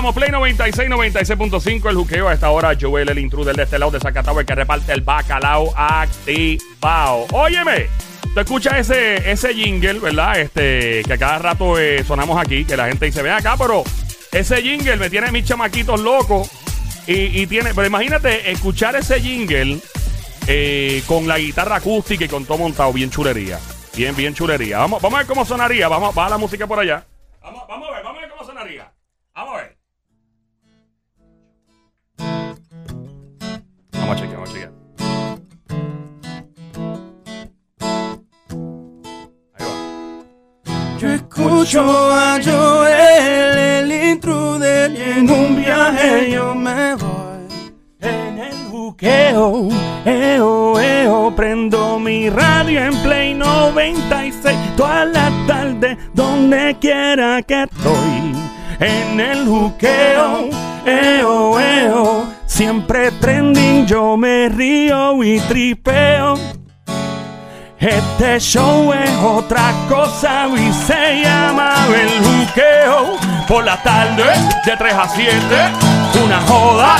estamos, Play 96, 96.5, el juqueo a esta hora, Joel, el intruder de este lado de Zacatau, el que reparte el bacalao activado. Óyeme, tú escuchas ese, ese jingle, ¿verdad? Este, que cada rato eh, sonamos aquí, que la gente dice, ven acá, pero ese jingle me tiene mis chamaquitos locos. Y, y tiene, pero imagínate escuchar ese jingle eh, con la guitarra acústica y con todo montado, bien chulería. Bien, bien chulería. Vamos, vamos a ver cómo sonaría. Vamos, va la música por allá. Vamos, vamos Yo escucho a Joel, el intruder, y en un viaje yo me voy. En el buqueo, eo, eo, prendo mi radio en Play 96, toda la tarde, donde quiera que estoy. En el buqueo, eo, eo, siempre trending, yo me río y tripeo. Este show es otra cosa y se llama el juqueo. Por la tarde, de 3 a 7, una joda.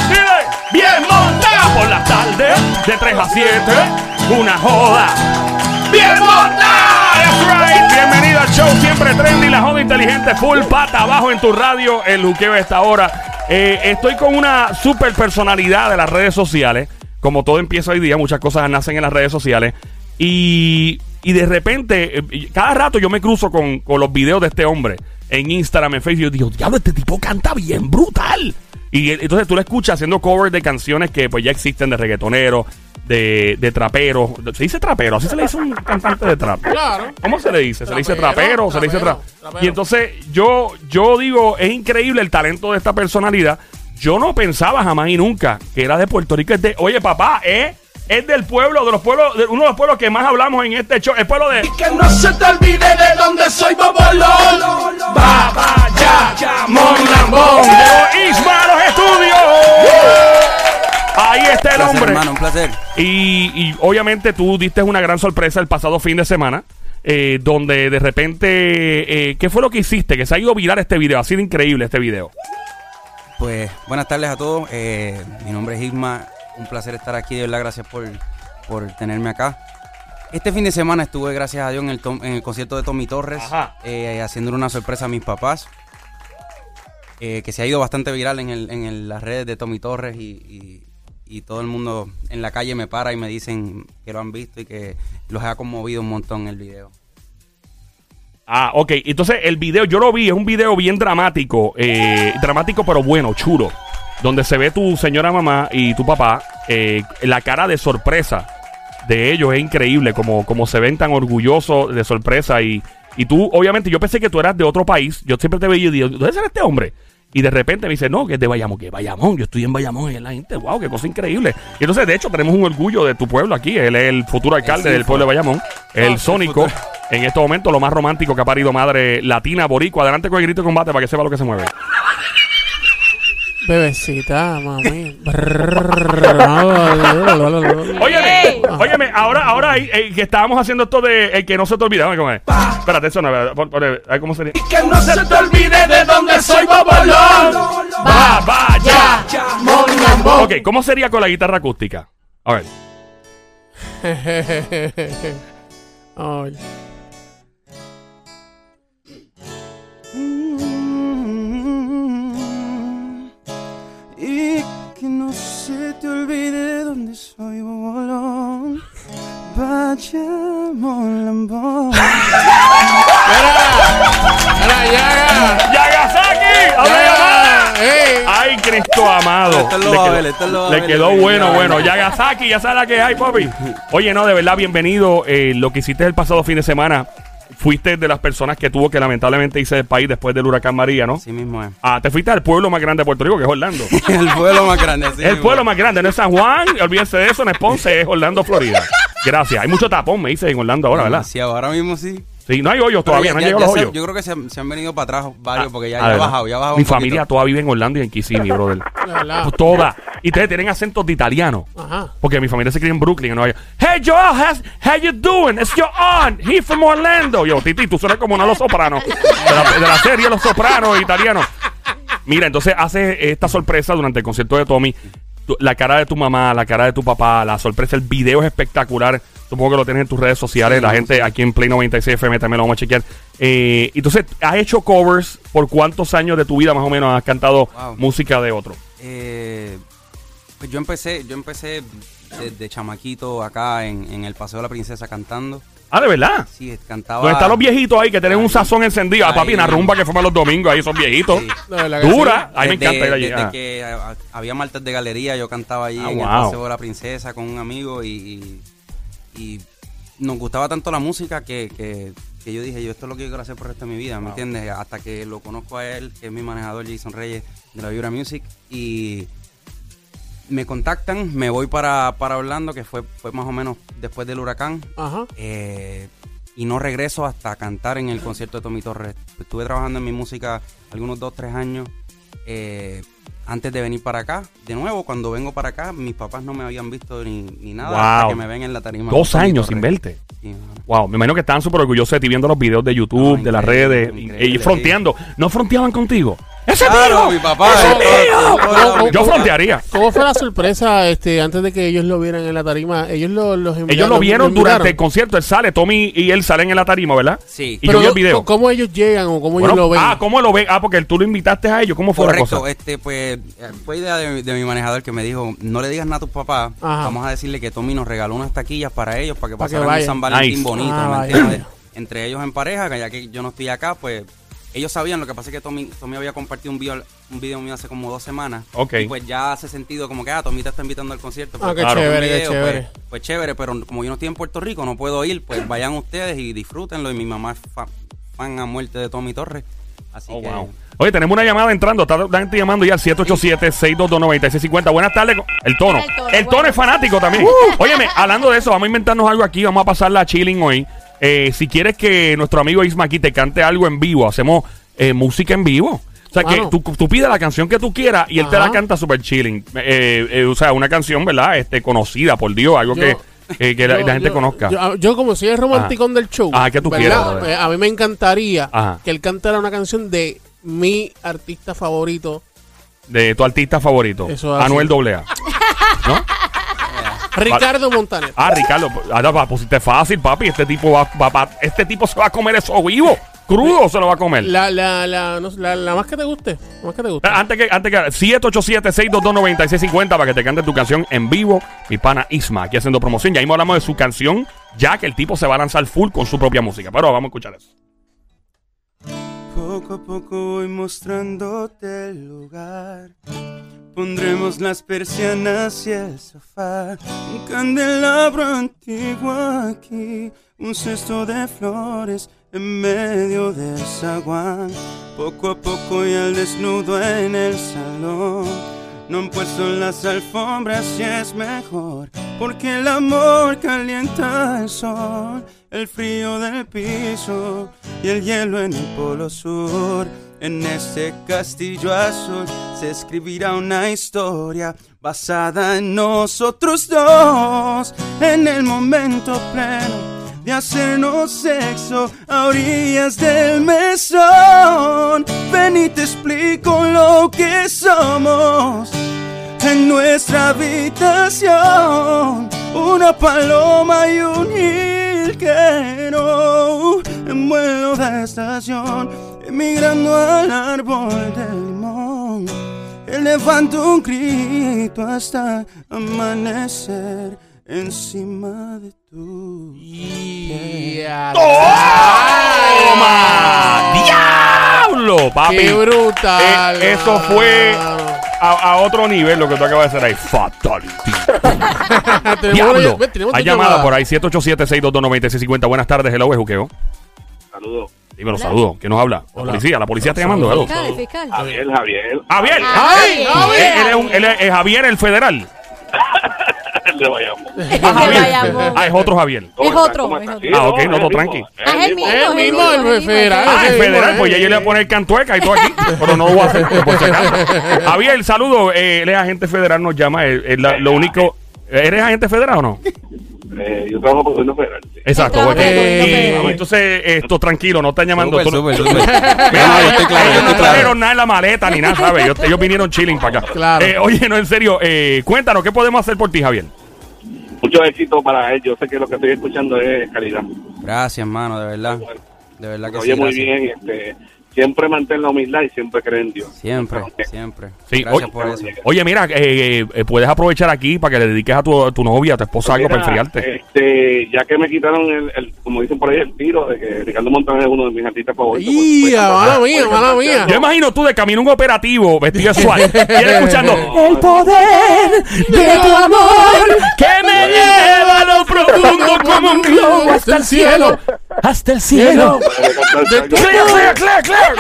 Bien montada por la tarde, de 3 a 7, una joda. Bien montada. Right. Bienvenido al show siempre trendy, la joda inteligente, full pata abajo en tu radio, el luqueo a esta hora. Eh, estoy con una super personalidad de las redes sociales. Como todo empieza hoy día, muchas cosas nacen en las redes sociales. Y, y de repente, eh, cada rato yo me cruzo con, con los videos de este hombre en Instagram, en Facebook. Y yo digo, diablo, este tipo canta bien brutal. Y eh, entonces tú lo escuchas haciendo covers de canciones que pues ya existen de reggaetoneros, de, de traperos. ¿Se dice trapero? ¿Así se le dice a un cantante de trap? Claro. ¿Cómo se le dice? ¿Se le dice Trapero, se le dice trap? Y entonces yo, yo digo, es increíble el talento de esta personalidad. Yo no pensaba jamás y nunca que era de Puerto Rico. Es de, oye, papá, ¿eh? Es del pueblo, de los pueblos, de uno de los pueblos que más hablamos en este show. El pueblo de. Que no se te olvide de dónde soy Bobolón. Baba, ya, ya, mon, lambón. Isma a los estudios. Ahí está el placer, hombre. hermano, un placer. Y, y obviamente tú diste una gran sorpresa el pasado fin de semana. eh, donde de repente, eh, ¿qué fue lo que hiciste? Que se ha ido viral este video. Ha sido increíble este video. Pues buenas tardes a todos. Eh, mi nombre es Isma. Un placer estar aquí. De verdad, gracias por, por tenerme acá. Este fin de semana estuve, gracias a Dios, en el, Tom- en el concierto de Tommy Torres, eh, haciéndole una sorpresa a mis papás, eh, que se ha ido bastante viral en, el- en el- las redes de Tommy Torres y, y- y todo el mundo en la calle me para y me dicen que lo han visto y que los ha conmovido un montón el video. Ah, ok. Entonces el video, yo lo vi, es un video bien dramático. eh, dramático pero bueno, chulo. Donde se ve tu señora mamá y tu papá. eh, la cara de sorpresa de ellos es increíble. Como, como se ven tan orgullosos de sorpresa. Y, y tú, obviamente, yo pensé que tú eras de otro país. Yo siempre te veía y digo, ¿dónde será este hombre? Y de repente me dice, no, que es de Bayamón. que Bayamón? Yo estoy en Bayamón. Y es la gente, wow, qué cosa increíble. Y entonces, de hecho, tenemos un orgullo de tu pueblo aquí. Él es el futuro alcalde del pueblo de Bayamón. El Sónico. En este momento, lo más romántico que ha parido madre latina, boricua. Adelante con el grito de combate para que sepa lo que se mueve. Bebecita, mami. Óyeme, óyeme, ahora, ahora eh, eh, que estábamos haciendo esto de el que no se te olvida. Dame cómo es. Espérate, eso no, ver cómo sería. Que no se te olvide de dónde soy Bobolón. Va, va, ya. ya. Ok, ¿cómo sería con la guitarra acústica? A ver. Ay. Y que no se te olvide de dónde soy Bobolón. Vayamos lambón. ¡Era Yaga! ¡Yagasaki! ¡Ey! ¡Ay, Cristo amado! Esto lo Le quedó- ver, lo Le quedó bueno, bueno. Yagasaki, ya sabes la que hay, papi. Oye, no, de verdad, bienvenido. Eh, lo que hiciste el pasado fin de semana, fuiste de las personas que tuvo que lamentablemente irse del país después del huracán María, ¿no? Así mismo es. Ah, te fuiste al pueblo más grande de Puerto Rico, que es Orlando. el pueblo más grande. Es el pueblo más grande, no es San Juan, olvídense de eso, no es Ponce, es Orlando, Florida. Gracias. Hay mucho tapón, me dice, en Orlando ahora, ¿verdad? Demasiado. Ahora mismo sí. Sí, no hay hoyos todavía, no han llegado se- hoyos. Yo creo que se, han- se han venido para atrás varios Ah, porque ya, ya ha bajado, ya ha bajado Mi familia toda vive en Orlando y en Kissimmee, brother. Verdad. Toda. Y ustedes tienen acentos de italiano. Ajá. Porque mi familia se crió en Brooklyn, en Nueva York. Hey Joel, how's- how you doing? It's your aunt. He from Orlando. Yo, Titi, tú suenas como uno de los sopranos. De la, de la serie Los Sopranos italianos. Mira, entonces haces esta sorpresa durante el concierto de Tommy. La cara de tu mamá, la cara de tu papá, la sorpresa, el video es espectacular. Supongo que lo tienes en tus redes sociales. Sí, la gente sí. aquí en Play 96 FM también lo vamos a chequear. Eh, entonces, ¿has hecho covers por cuántos años de tu vida más o menos has cantado Wow. música de otro? Eh, pues yo empecé, yo empecé desde chamaquito acá en, en el Paseo de la Princesa cantando. Ah, de verdad. Sí, cantaba. Donde están los viejitos ahí que tienen un Ahí. sazón encendido. Ah, papi, Ahí. una rumba que forman los domingos ahí, esos viejitos. Sí. Dura. A mí me encanta ir allí. Desde Ah. que había martes de galería, yo cantaba allí Ah, en wow. el Paseo de la Princesa con un amigo y, y, y nos gustaba tanto la música que, que, que yo dije, yo esto es lo que yo quiero hacer por el resto de mi vida, ¿me entiendes? Hasta que lo conozco a él, que es mi manejador Jason Reyes de la Vibra Music y me contactan, me voy para, para Orlando, que fue, fue más o menos después del huracán. Ajá. Eh, y no regreso hasta cantar en el concierto de Tommy Torres. Estuve trabajando en mi música algunos dos, tres años eh, antes de venir para acá. De nuevo, cuando vengo para acá, mis papás no me habían visto ni, ni nada Wow. hasta que me ven en la tarima. Dos años sin verte. Sí. Wow, me imagino que estaban súper orgullosos de ti viendo los videos de YouTube, No, de las redes, y- y fronteando. ¿No fronteaban contigo? ¡Ese Claro, mi papá. ¡Ese todo- Yo ¿Cómo- frontearía. ¿Cómo fue la sorpresa este, antes de que ellos lo vieran en la tarima? Ellos lo, los Ellos enviaron- lo los vieron durante el concierto. Él sale, Tommy y él salen en la tarima, ¿verdad? Sí. Y Pero yo vi el video. ¿Cómo ellos llegan o cómo Bueno, ellos lo ven? Ah, ¿cómo lo ven? Ah, porque tú lo invitaste a ellos. ¿Cómo fue la Correcto, cosa? este pues fue idea de, de mi manejador que me dijo, no le digas nada a tus papás, vamos a decirle que Tommy nos regaló unas taquillas para ellos para que pasaran. San Valentín Nice. bonito, Ah. Entre ellos en pareja, que ya que yo no estoy acá, pues ellos sabían, lo que pasa es que Tommy, Tommy había compartido un video, un video mío hace como dos semanas. Ok. Y pues ya hace sentido como que, ah, Tommy te está invitando al concierto. Ah, pues, qué un chévere, qué chévere. Pues, pues chévere, pero como yo no estoy en Puerto Rico, no puedo ir, pues vayan ustedes y disfrútenlo. Y mi mamá es fa- fan a muerte de Tommy Torres. Así Oh, que... wow. Oye, tenemos una llamada entrando. Está la gente llamando ya al 787-622-9650. Buenas tardes. El tono. El tono, El tono bueno. es fanático también. Óyeme, hablando de eso, vamos a inventarnos algo aquí. Vamos a pasar la chilling hoy. Eh, si quieres que nuestro amigo Isma aquí te cante algo en vivo, hacemos eh, música en vivo. O sea, que tú, tú pides la canción que tú quieras y él te la canta super chilling. Eh, eh, o sea, una canción, ¿verdad? Este, conocida, por Dios, algo Yo- que, eh, que la, Yo- la gente yo- conozca. Yo, como soy el romanticón del show. Ajá, ¿qué tú. Eh, A mí me encantaría Ajá. que él cantara una canción de mi artista favorito, de tu artista favorito. Eso. Anuel AA. ¿No? Ricardo Montaner. Ah, Ricardo, ahora va, pusiste fácil, papi. Este tipo va, va- va- este tipo se va a comer eso vivo. Crudo se lo va a comer. La, la, la, no sé, la, la más que te guste. La más que te guste. Ah, Antes que, antes que 787-622-9650 para que te cante tu canción en vivo. Mi pana Isma aquí haciendo promoción. Ya mismo hablamos de su canción, ya que el tipo se va a lanzar full con su propia música. Pero vamos a escuchar eso. Poco a poco voy mostrándote el lugar. Pondremos las persianas y el sofá. Un candelabro antiguo aquí. Un cesto de flores en medio del zaguán. Poco a poco y al desnudo en el salón. No han puesto las alfombras y es mejor. Porque el amor calienta el sol. El frío del piso y el hielo en el polo sur. En este castillo azul se escribirá una historia basada en nosotros dos. En el momento pleno de hacernos sexo a orillas del mesón. Ven y te explico lo que somos en nuestra habitación. Una paloma y un jilguero en vuelo de estación, emigrando al árbol del limón. Elevanto un grito hasta amanecer encima de tu Yeah. ¡Toma! ¡Diablo, papi! ¡Qué brutal! Eh, eso fue a, a otro nivel lo que tú acabas de hacer ahí. Fatality. Diablo. tenemos Hay llamada por ahí. 787-622-9650. Buenas tardes. Hello, es Juqueo. Saludos. Dímelo, saludo. ¿Quién nos habla? La Hola. policía. La policía está llamando. Hello. Fiscal, fiscal. Javier, Javier. Javier. ¡Ay! Ah, no, Él, él es un- él es, es Javier el federal. El de Bayamón. Es Ah, Javier. Ah, es otro Javier. ¿Cómo Es estás? otro, ¿Cómo es estás? otro. Sí, Ah, ok, no, todo tranqui. Ah, es el mismo. Es el mismo, el mismo, federal. Ah, el Sí, federal, pues ya eh, yo le voy a poner cantueca y todo aquí, pero no lo voy a hacer por si acaso. Javier, saludo, eh, él es agente federal, nos llama, eh, eh, la- lo único, ¿eres agente federal o no? Eh, yo trabajo por gobierno federal. sí. Exacto. Eh, entonces, esto tranquilo, no están llamando. Súper, tú- súper, súper. No, yo ellos- estoy claro, yo ellos no estoy claro. trajeron nada en la maleta ni nada, ¿sabes? Ellos, ellos vinieron chilling para acá. Claro. Eh, oye, no, en serio, eh, cuéntanos, ¿qué podemos hacer por ti, Javier? Mucho éxito para él. Yo sé que lo que estoy escuchando es calidad. Gracias, hermano, de verdad. De verdad que oye sí. muy gracias. bien. Este, siempre mantén la humildad y siempre cree en Dios. Siempre, siempre. Sí, Gracias oye, por eso. Oye, mira, eh, eh, puedes aprovechar aquí para que le dediques a tu, a tu novia, a tu esposa algo para enfriarte. Este, ya que me quitaron el, el- como dicen por ahí, el tiro de que Ricardo Montaner es uno de mis artistas favoritos. ¡Ya, pues, pues, mala pues, mía, mala mía! Yo imagino tú de camino a un operativo vestido de SWAT y él escuchando El poder de tu amor que me lleva a lo profundo como un globo hasta el cielo, hasta el cielo. Clear, clear, clear, clear.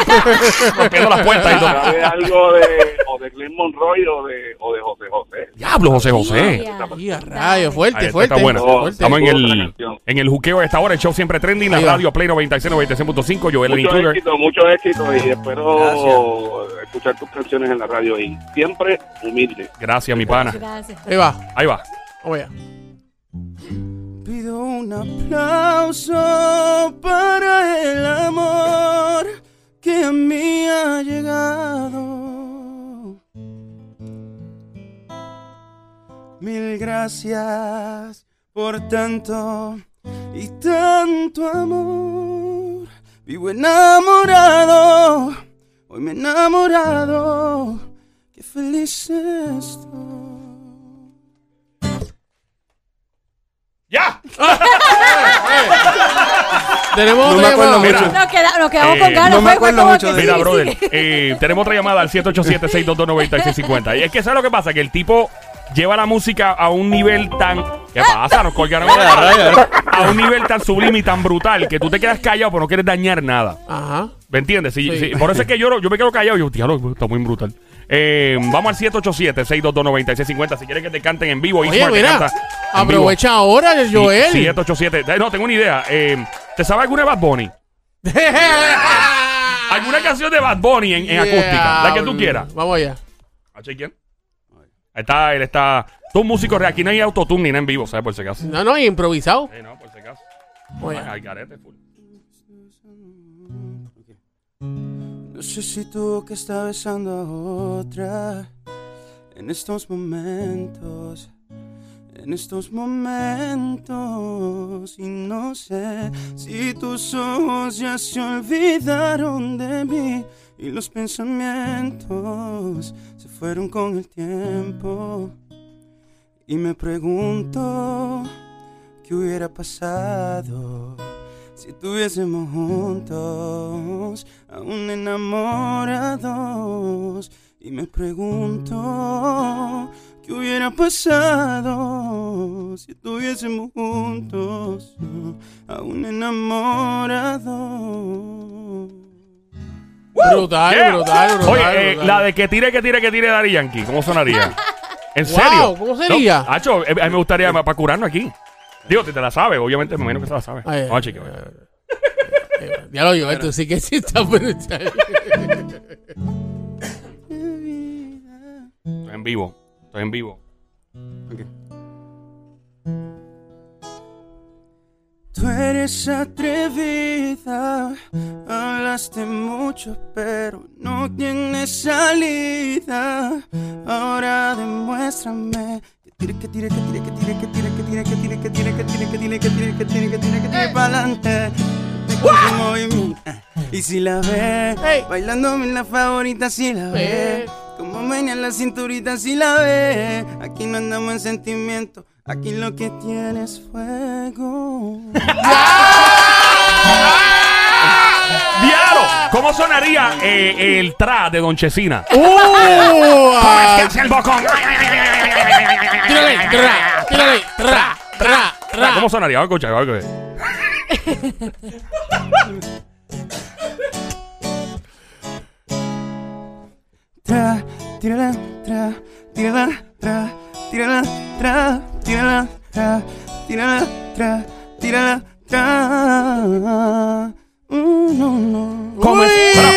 Rompiendo las puertas y todo. ¿Sabe algo de, o de Glenn Monroy o de, o de José José? Diablo, José José. Ya. ¡Y a rayos! Fuerte, fuerte. está buena. fuerte. Estamos en el, en el juqueo de esta hora, el show siempre trending, la radio Play 96, 96.5, Joel el Mucho Intruder. éxito, mucho éxito y espero escuchar tus canciones en la radio y siempre humilde. Gracias, mi pana. Gracias. Ahí va. Ahí va. Allá. Pido un aplauso para el amor que a mí ha llegado. Mil gracias por tanto y tanto amor. Vivo enamorado, hoy me he enamorado. Qué feliz estoy. Tenemos No otra me acuerdo llamada. mucho. Nos, queda- nos quedamos Eh, con ganas. no me fue- fue acuerdo como mucho que de- Mira, sí, brother, eh, tenemos otra llamada al 787-622-9650. Y es que, ¿sabes lo que pasa? Que el tipo lleva la música a un nivel tan... ¿Qué pasa? Nos colgaron a un nivel tan sublime y tan brutal que tú te quedas callado pero no quieres dañar nada. Ajá. ¿Me entiendes? Sí. Por eso es que yo, yo me quedo callado yo, diablo, está muy brutal. Eh, vamos al 787-622-9650. Si quieres que te canten en vivo, Oye, te mira. canta en vivo. Aprovecha ahora, Joel. 787. Eh, No, tengo una idea. Eh, ¿Te sabe alguna de Bad Bunny? ¿Alguna canción de Bad Bunny en, en acústica? La que tú quieras. Vamos allá. ¿A quién? Ahí está, él está. Tú músico real. Aquí no hay autotune ni nada en vivo, ¿sabes? Por si acaso. No, no, improvisado. Sí, no, por si acaso. Allá. Ay, carete, full. No sé si tú que estás besando a otra en estos momentos, en estos momentos. Y no sé si tus ojos ya se olvidaron de mí y los pensamientos se fueron con el tiempo. Y me pregunto qué hubiera pasado si estuviésemos juntos, aún enamorados, y me pregunto qué hubiera pasado si estuviésemos juntos, aún enamorados. Brutal, Yeah. brutal, brutal. Oye, eh, brutal. la de que tire, que tire, que tire Daddy Yankee, ¿cómo sonaría? ¿En Wow, serio? ¿cómo sería? No, Hacho, eh, a mí me gustaría para curarnos aquí. Digo, te, te la sabes, obviamente, me imagino que se la sabe. Ay, Vamos a chequear. Ya lo digo, esto sí que sí está brutal. Estoy en vivo. Estoy en vivo. Tú eres atrevida, hablaste mucho pero no tienes salida. Ahora demuéstrame tire, que tire, que tire, que tire, que tire, que tire, que tire, que tire, que tire, que tire, que tire, que tire, que tire, que tire tu movimiento. Y si la ves, Hey. bailándome la favorita, si la. Eh. Como menea la cinturita, si la ves. Aquí no andamos en sentimiento, aquí lo que tienes es fuego. ¡Diablo! ¿Cómo sonaría eh, el tra de Don Chesina? ¡Uh! ah, Es el bocón. Tírale, tra, tírale, tra, tra, tra. ¿Cómo sonaría? Vamos a escuchar, vamos a ver. Tra, tírala, tra, tírala, tra, tírala, tra, tírala, tra, tírala, tra, tírala, tra. No, no. ¿Cómo es? ¿Cómo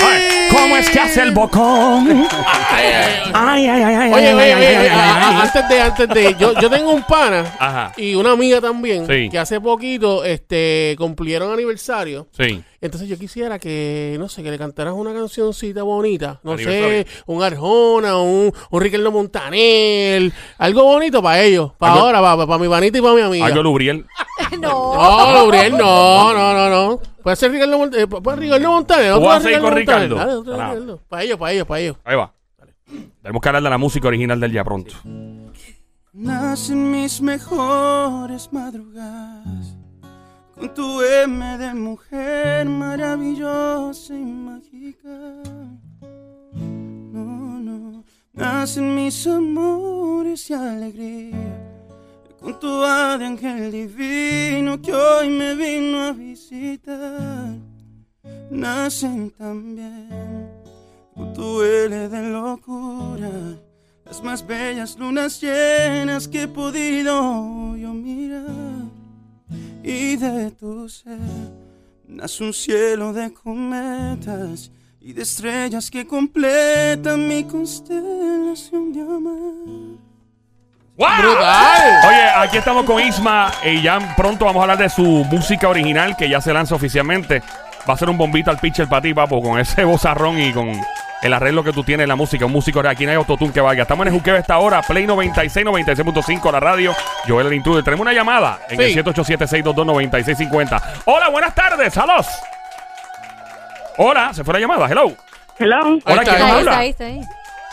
¿Cómo es que hace el bocón? Ay, ay, ay. Ay, ay, ay, ay. Oye, ay, oye, ay, oye, ay, oye, a- a- antes de, antes de, yo, yo tengo un pana Ajá. y una amiga también Sí. que hace poquito, este, cumplieron aniversario. Sí. Entonces yo quisiera que, no sé, que le cantaras una cancioncita bonita, no Aniversario. sé, un Arjona, un, un Ricardo Montaner, algo bonito para ellos, para Algo- ahora, para, mi panita y para mi amiga. Algo Lubriel. no. No, Gabriel, no, no, no, no. Puede ser Ricardo Montaner, puede Ricardo Montaner. ¿Tú otro vas a seguir con. Ricardo? Dale, otro. Ricardo. Para ellos, para ellos, para ellos. Ahí va. Tenemos que hablar de la música original del ya pronto. Nacen mis mejores madrugadas con tu M de mujer maravillosa y mágica. No, no, nacen mis amores y alegría con tu de ángel divino que hoy me vino a visitar. Nacen también con tu L de locura las más bellas lunas llenas que he podido yo mirar. Y de tu ser nace un cielo de cometas y de estrellas que completan mi constelación de amor. ¡Wow! ¡Brutal! Oye, aquí estamos con Isma y ya pronto vamos a hablar de su música original que ya se lanza oficialmente. Va a ser un bombito al pitcher para ti, papo, con ese bozarrón y con el arreglo que tú tienes en la música. Un músico real. Aquí no hay autotune que valga. Estamos en el juqueo esta hora, Play 96, 96.5 la radio. Joel el intruder. Tenemos una llamada en Sí. el 787-622-9650. Hola, buenas tardes. Saludos. Hola, se fue la llamada. Hello. Hello. Hola, Ahí está, ¿quién ahí Ahí habla? está, ahí está, ahí.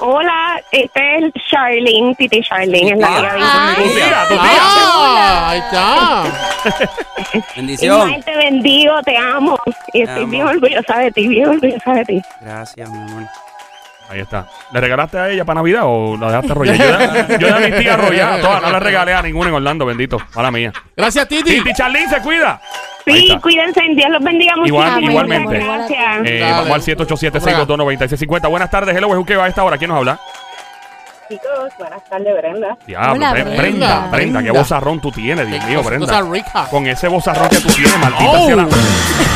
Hola, este es Charlene, Titi Charlene, es la amiga de Ah. Tu tía, tu tía. Ah, ahí está. Bendición. Ismael, te bendigo, te amo. Y estoy bien orgullosa de ti, bien orgullosa de ti. Gracias, mi amor. Ahí está. ¿Le regalaste a ella para Navidad o la dejaste arrollar? Yo ya, yo ya a mis tías arrolladas, todas. No le regalé a ninguna en Orlando, bendito. Mala mía. Gracias, Titi. Titi Charlene se cuida. Sí, cuídense, Dios los bendiga mucho. Igual- igualmente. Gracias. Eh, vamos al 787-622-9650. Buenas tardes, hello, es va a esta hora. ¿Quién nos habla? Chicos, buenas tardes, Brenda. Diablo, Hola, Bre- Brenda. Brenda, Brenda, qué Brenda. bozarrón tú tienes, Dios mío, Brenda. rica. Con ese bozarrón que tú tienes, maldita Oh. sea la...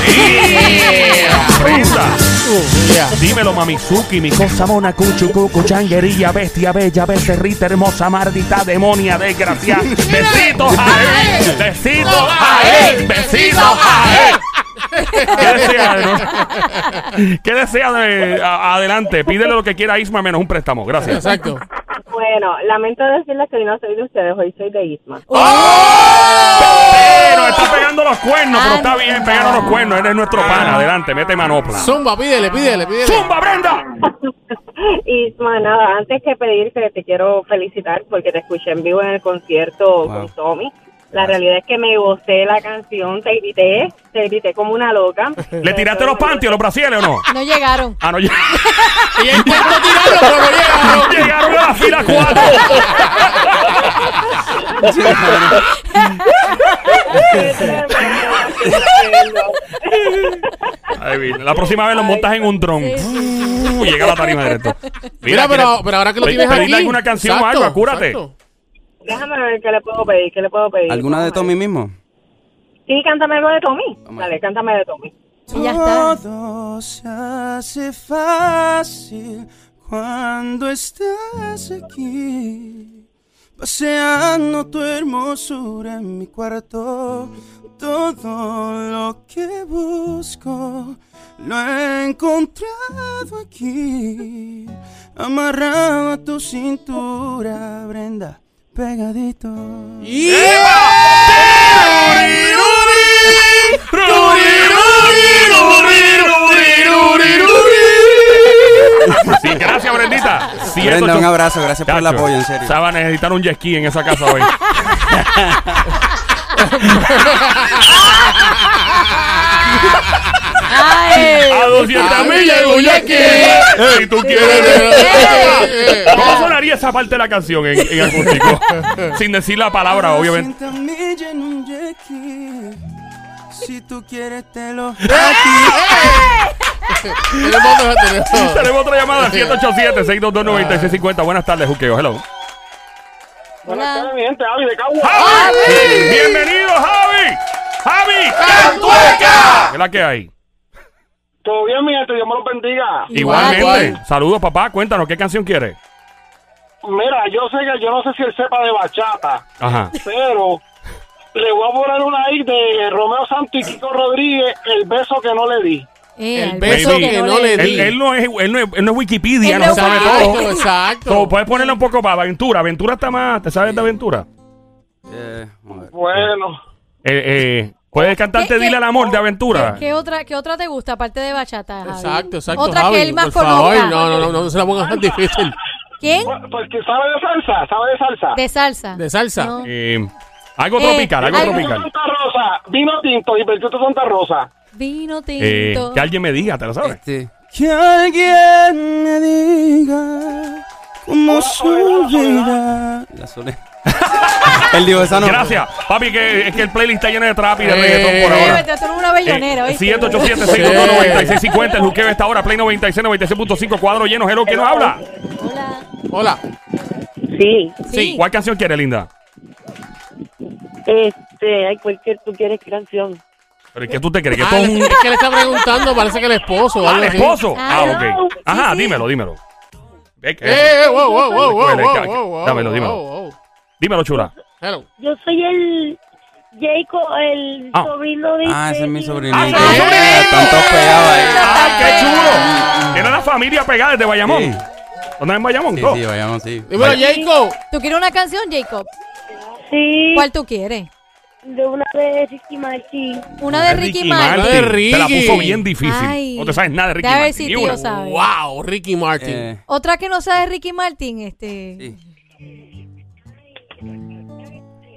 Yeah, Brenda. Uh, yeah. Dímelo, Mamizuki, mi cosa mona, cuchu, cucu, changuerilla, bestia, bella, becerrita, hermosa, maldita, demonia, desgraciada. Besitos a él, besitos a él, besitos a él. ¿Qué desea? no? ¿Qué desea de, a- adelante? Pídele lo que quiera a Isma menos un préstamo. Gracias. Exacto. Bueno, lamento decirles que hoy no soy de ustedes, hoy soy de Isma. Pero está pegando los cuernos, pero está bien, pegando los cuernos. Eres nuestro pana. Adelante, mete manopla. Zumba, pídele, pídele, pídele. ¡Zumba, Brenda! Isma, nada, antes que pedirte, te quiero felicitar porque te escuché en vivo en el concierto Wow. con Tommy. La realidad es que me gocé la canción, te grité, te grité como una loca. ¿Le tiraste los panties, los brasieles o no? No llegaron. Ah, no, ya- Ella intentó tirarlo, pero no llegaron. llegaron a la fila 4. Ay, mira, la próxima vez los montas en un dron. Uh, llega a la tarima directo. Mira, pero, pero ahora que lo tienes pedirle aquí. alguna canción o algo, acúrate. Déjame ver qué le puedo pedir, qué le puedo pedir. ¿Alguna de Tommy mismo? Sí, cántame algo de Tommy. Dale, cántame de Tommy. Y ya está. Todo se hace fácil cuando estás aquí, paseando tu hermosura en mi cuarto. Todo lo que busco lo he encontrado aquí, amarrado a tu cintura, Brenda, pegadito. Sí, gracias, Brendita. Brenda, un abrazo. Gracias por el Chacho, apoyo, en serio. Se va a necesitar un jet ski en esa casa hoy. Ay. A 200 millas de Guayaquil. Si tú quieres. ¿Cómo sonaría esa parte de la canción en, en acústico? Sin decir la palabra, obviamente. 200 millas en un jet ski. Si tú quieres te lo Tenemos otra llamada, 787-622-9650. Buenas tardes, Juqueo. Hello. Hola. ¡Javi! ¡Bienvenido, Javi! ¡Javi! ¡Cantueca! ¿Qué es la que hay? Todo bien, mi gente, Dios me los bendiga. Igualmente. Igual. Saludos, papá. Cuéntanos, ¿qué canción quieres? Mira, yo sé que yo no sé si él sepa de bachata, Ajá. pero le voy a poner una ahí de Romeo Santos y Kiko Rodríguez, El beso que no le di. Eh, El beso que no le di. Él, él no es, él, no es, él no es Wikipedia, Él no no sabe todo. Exacto. So, puedes ponerle un poco para aventura. Aventura está más. ¿Te sabes de aventura? Eh. Bueno, Eh, eh, ¿Puedes cantarte ¿Qué- Dile qué- al amor de aventura? ¿Qué, qué otra, ¿Qué otra te gusta aparte de bachata, Javi? Exacto, exacto. Otra Javi, que él más por favor, conozca. no, no, no, no se la pongas tan difícil. ¿Quién? porque sabe de salsa, sabe de salsa. De salsa. ¿De salsa? No. Eh, algo Eh, tropical, algo algo- tropical. Santa Rosa, vino tinto y Santa Rosa. Vino Eh, tinto. que alguien me diga, ¿te lo sabes? Este, Que alguien me diga cómo su vida. la soledad. Él dijo esa no. Gracias, papi, que es que el playlist está lleno de trap y de Eh, reggaetón por Eh, ahora. vete, tú eres una bellonera, Eh, ¿oíste? 787-622-9650, el juqueo está ahora, Play 96, 96.5, cuadro lleno, hello, ¿quién nos habla? Hola. Hola. Sí, Sí. ¿Cuál canción quiere, linda? este, ay, cualquier, tú quieres canción. ¿Pero qué tú te crees? Que Ah, todo es un... es que le está preguntando, parece que el esposo o Ah, algo el así. esposo. Ah, Ah, ok. Ajá, sí. dímelo, dímelo. Que- Eh, wow, wow, wow, wow, Escuela, wow, ya, wow, wow, dámelo, wow, dímelo. wow. Dímelo, chula. Hello. Yo soy el Jacob, el Ah. sobrino de... Ah, ese es mi sobrinito. Ah, ese es sobrinito. Están todos pegados ahí. ¡Ay, qué chulo! Tiene la familia pegada desde Bayamón. Sí. ¿Dónde es en Bayamón? Sí, Todo. sí, vayamos, sí. Dímelo, Jacob. ¿Tú quieres una canción, Jacob? Sí, ¿Cuál tú quieres? de una de Ricky Martin. Una de Ricky Martin. Martin. De Te la Ricky. puso bien difícil. Ay. No te sabes nada de Ricky Déjame ver Martin. si ni tío una. sabe. Wow, Ricky Martin. Eh, Otra que no sea de Ricky Martin, este. sí.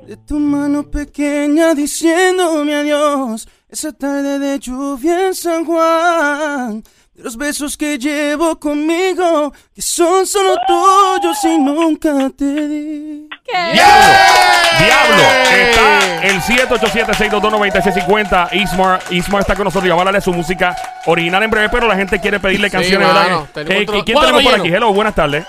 De tu mano pequeña diciéndome adiós. Esa tarde de lluvia en San Juan. De los besos que llevo conmigo, que son solo tuyos y nunca te di. ¿Qué? ¡Diablo! ¡Diablo! Está el 787-622-9650. Ismar, Ismar está con nosotros y vamos a su música original en breve, pero la gente quiere pedirle Sí, canciones, mano, ¿verdad? tenemos Eh, ¿Quién tenemos por lleno. aquí? Hello, buenas tardes.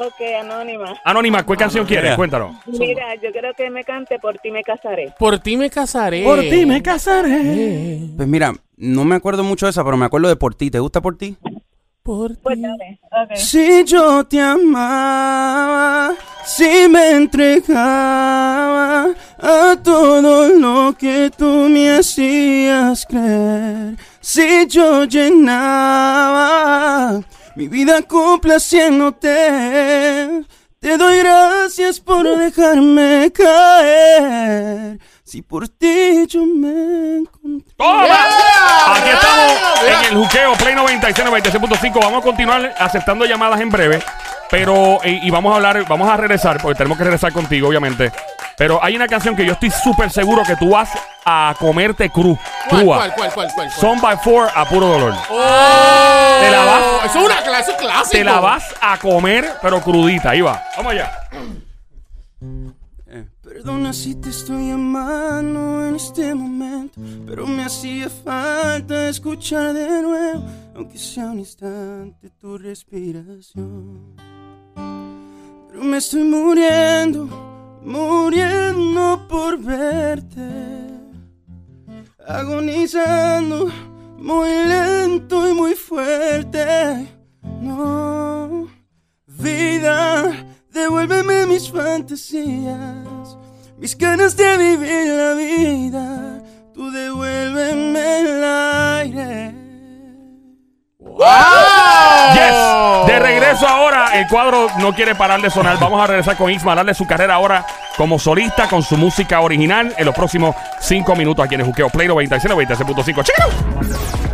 Ok, anónima. Anónima, ¿cuál canción quieres? Cuéntanos. Mira, yo quiero que me cante Por ti me casaré. Por ti me casaré. Por ti me casaré. Pues mira, no me acuerdo mucho de esa, pero me acuerdo de por ti. ¿Te gusta por ti? Por ti. Pues dale. Si yo te amaba, si me entregaba a todo lo que tú me hacías creer, si yo llenaba mi vida complaciéndote, te doy gracias por dejarme caer. Si por ti yo me encontré. ¡Toma! Yeah, Aquí yeah, estamos yeah. en el juqueo Play 96, 96.5. Vamos a continuar aceptando llamadas en breve. Pero, y, y vamos a hablar, vamos a regresar, porque tenemos que regresar contigo, obviamente. Pero hay una canción que yo estoy súper seguro que tú vas a comerte cru, ¿Cuál, crua. cuál, cuál, cuál, cuál? cuál? Son by Four a puro dolor. Oh, Te la vas- es una clase clásica. Te la vas a comer, pero crudita. Ahí va. Vamos allá. Perdona si te estoy llamando en este momento, pero me hacía falta escuchar de nuevo, aunque sea un instante tu respiración. Pero me estoy muriendo, muriendo por verte, agonizando muy lento y muy fuerte. No, vida, devuélveme mis fantasías, mis ganas de vivir la vida. Tú devuélveme el aire. Yes. De regreso ahora, el cuadro no quiere parar de sonar. Vamos a regresar con Isma, darle su carrera ahora como solista con su música original en los próximos 5 minutos aquí en el Juqueo Play 96, 96.5. ¡Chiquito!